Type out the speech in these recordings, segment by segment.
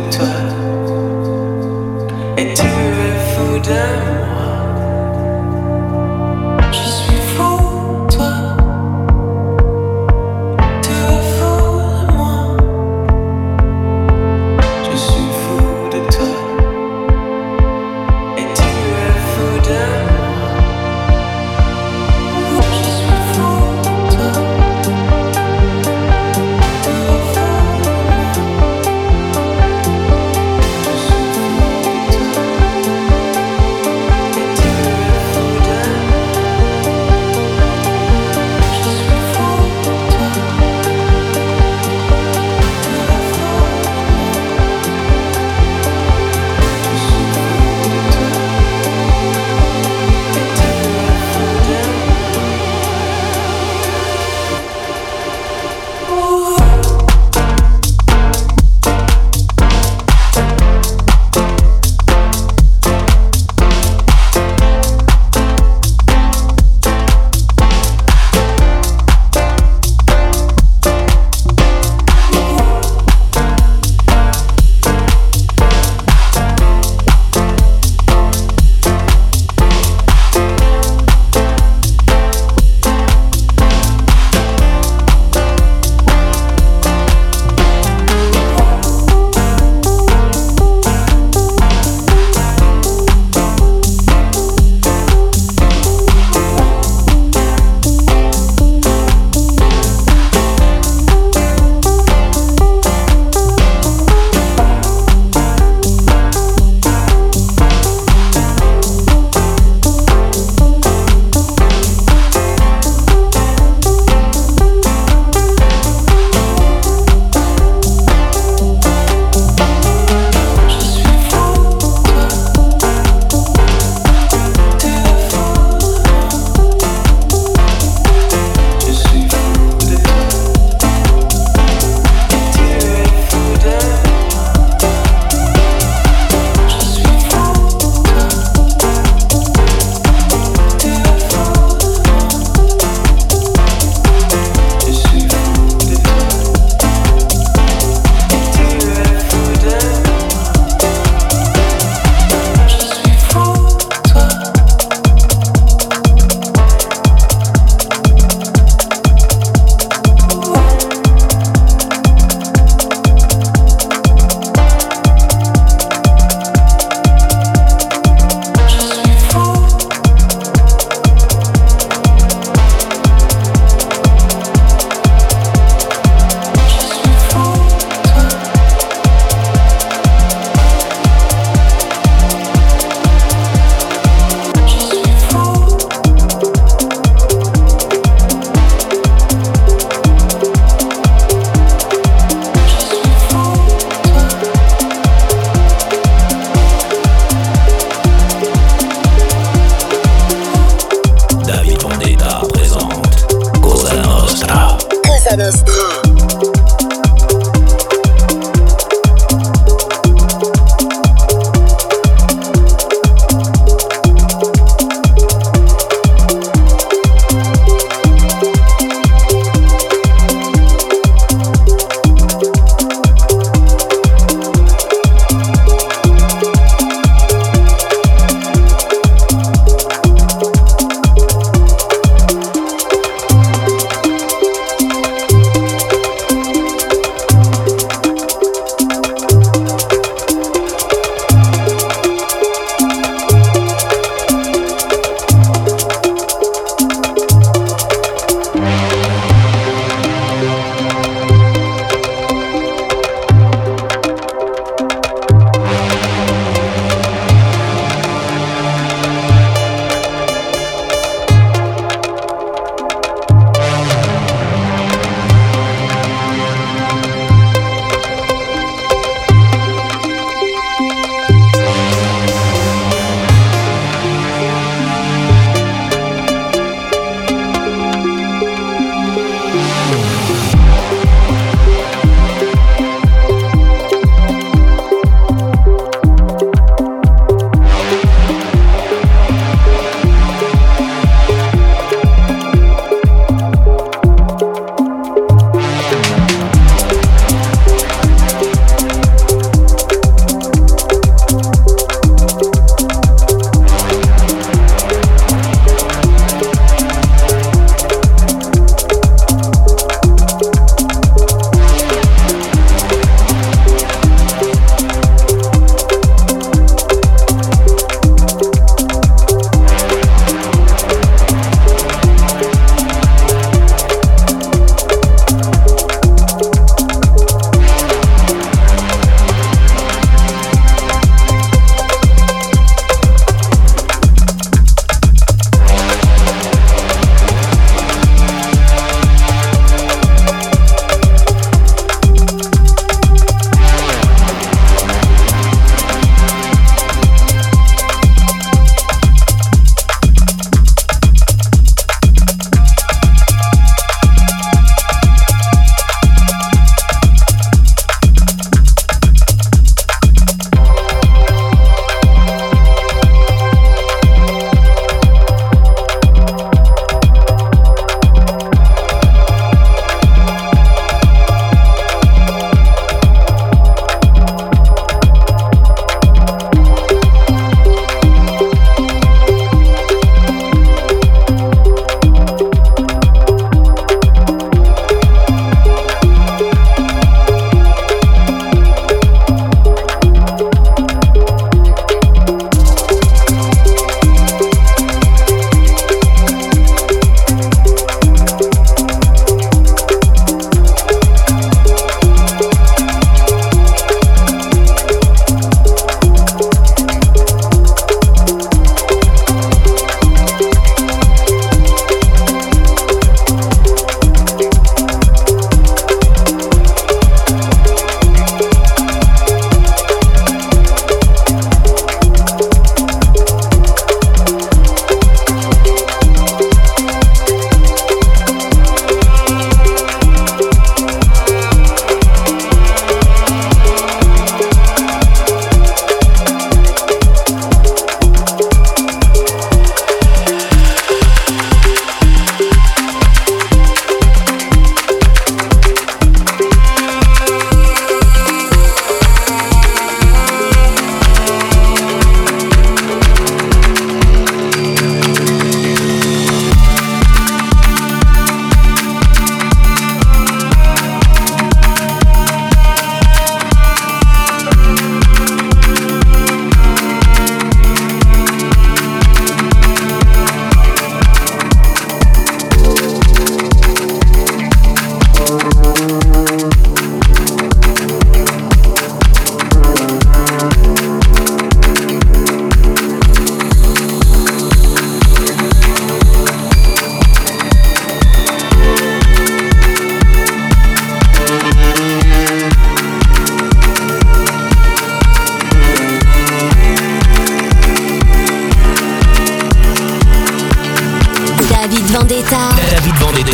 de toi. Et tu veux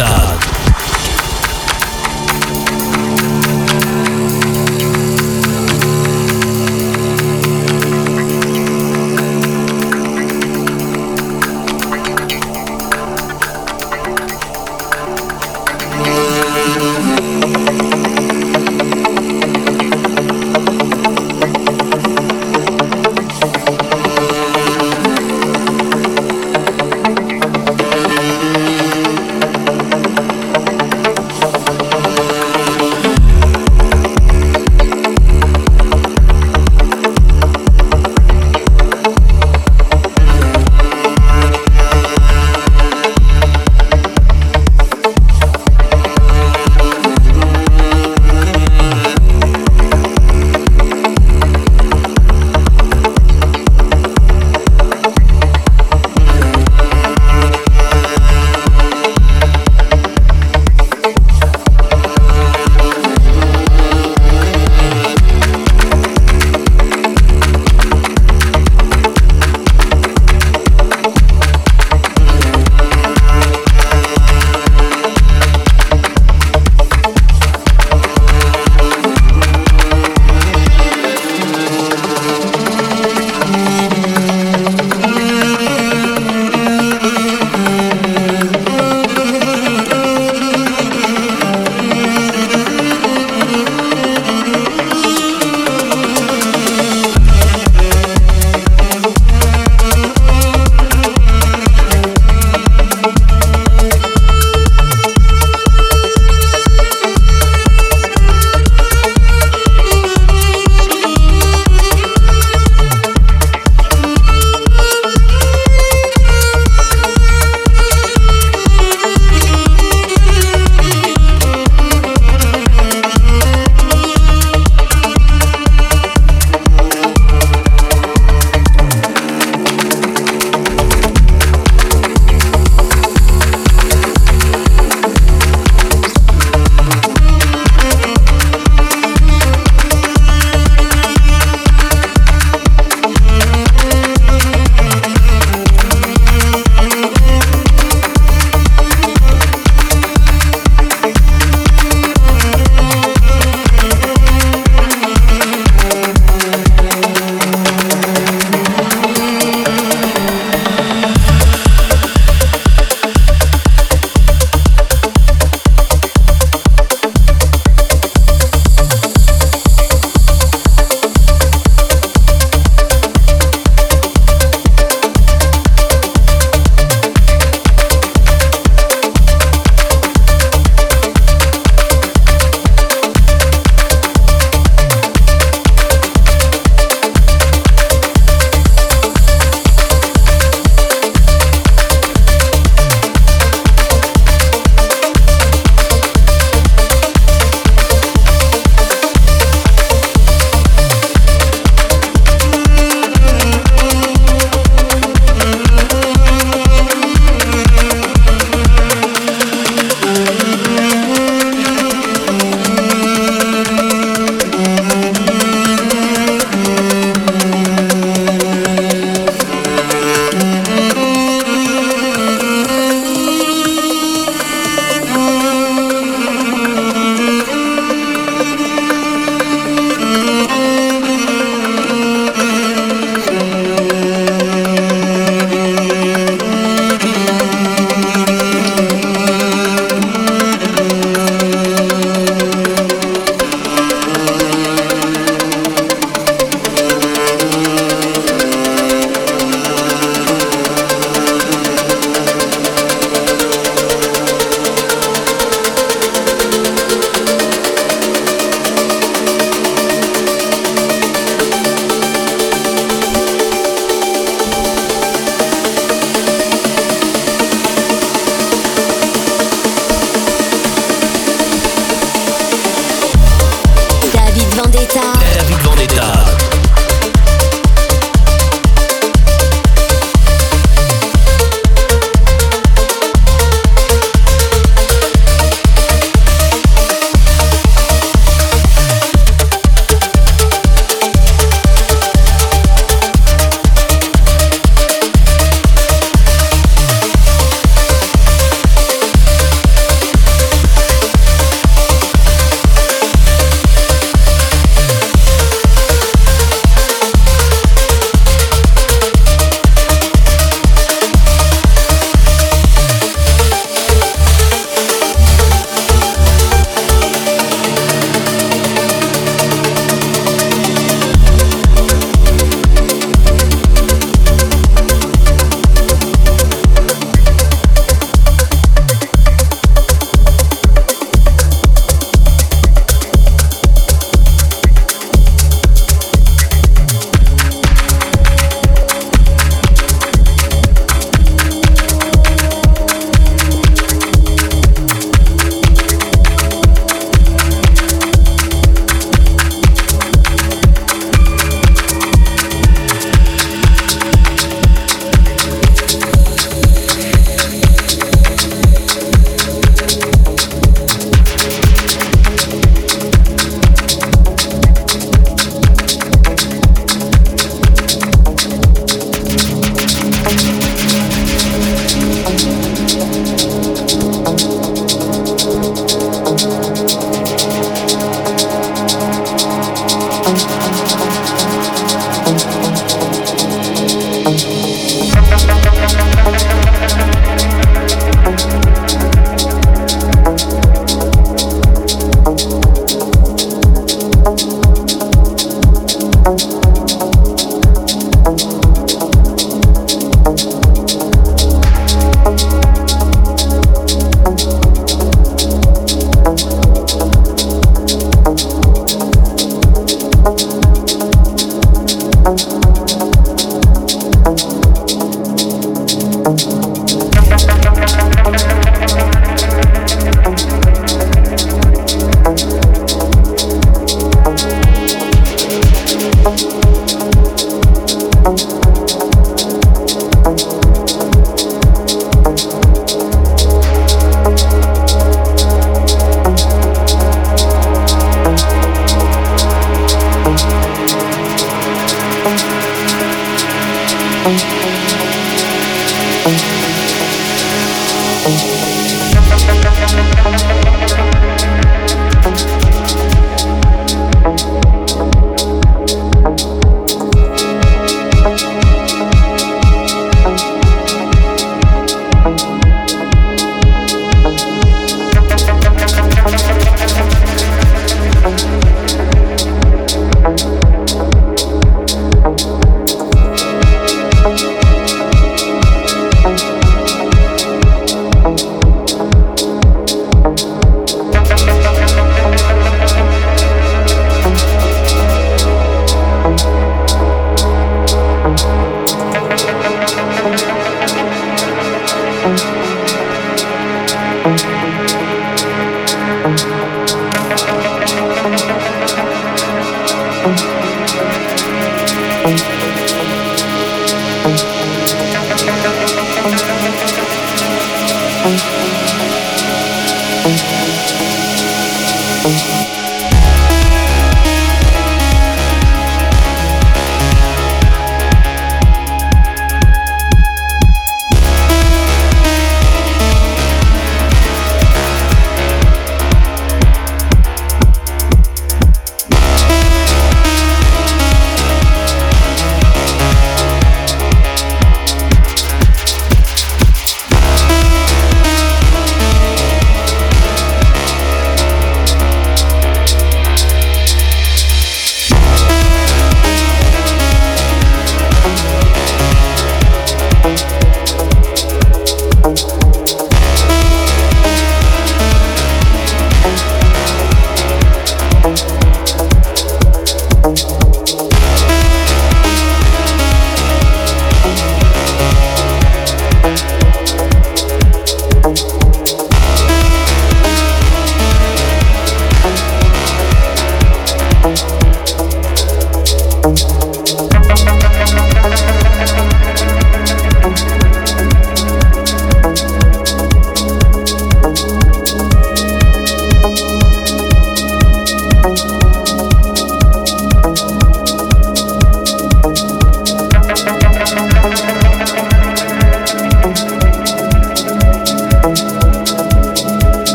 David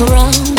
look around.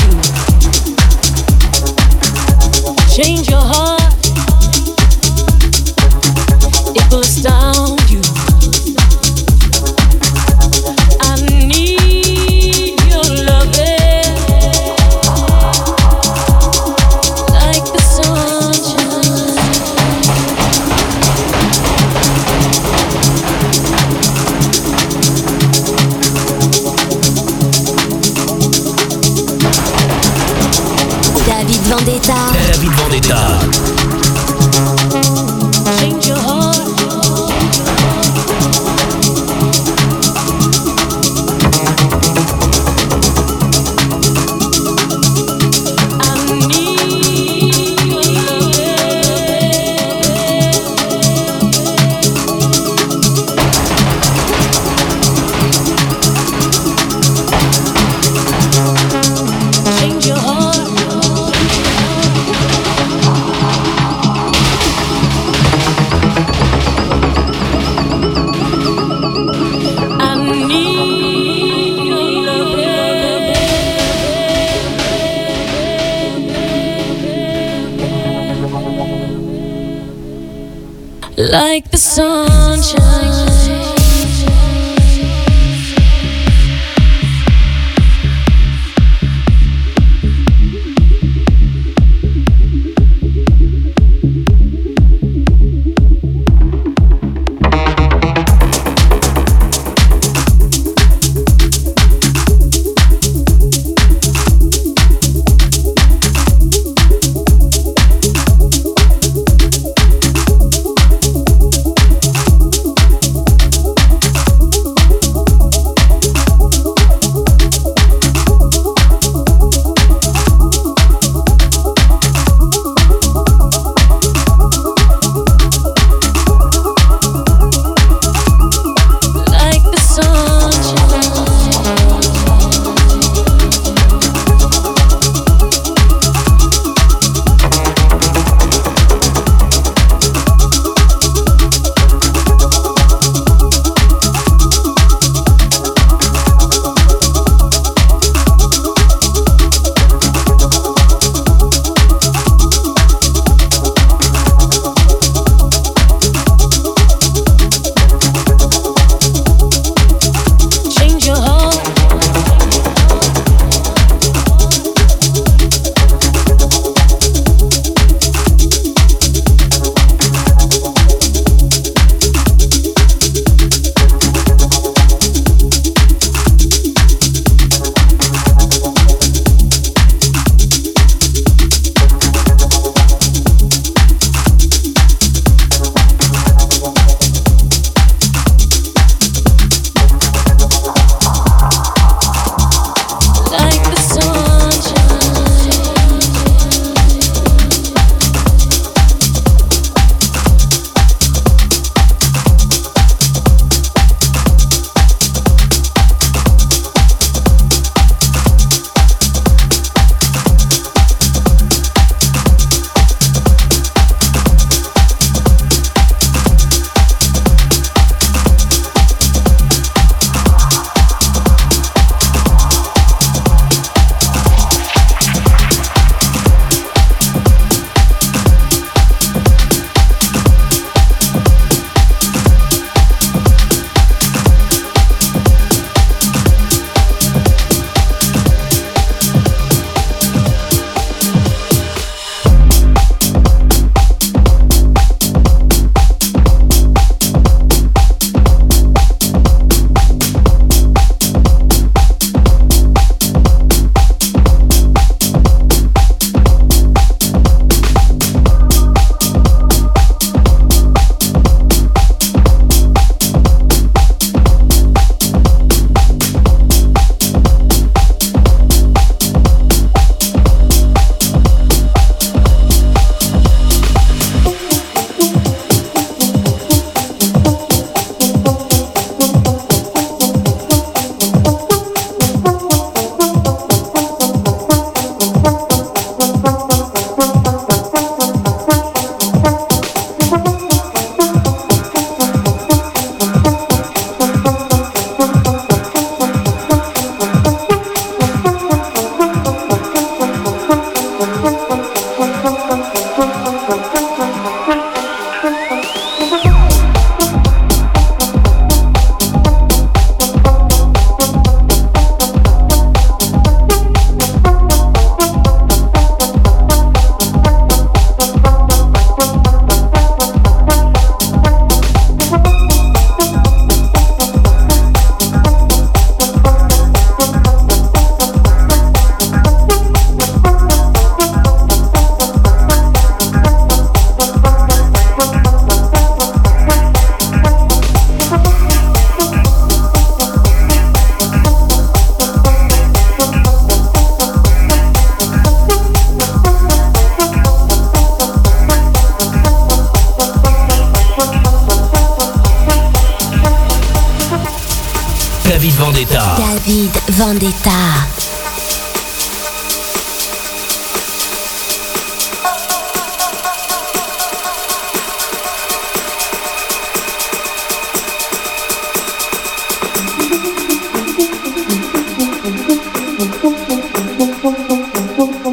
full.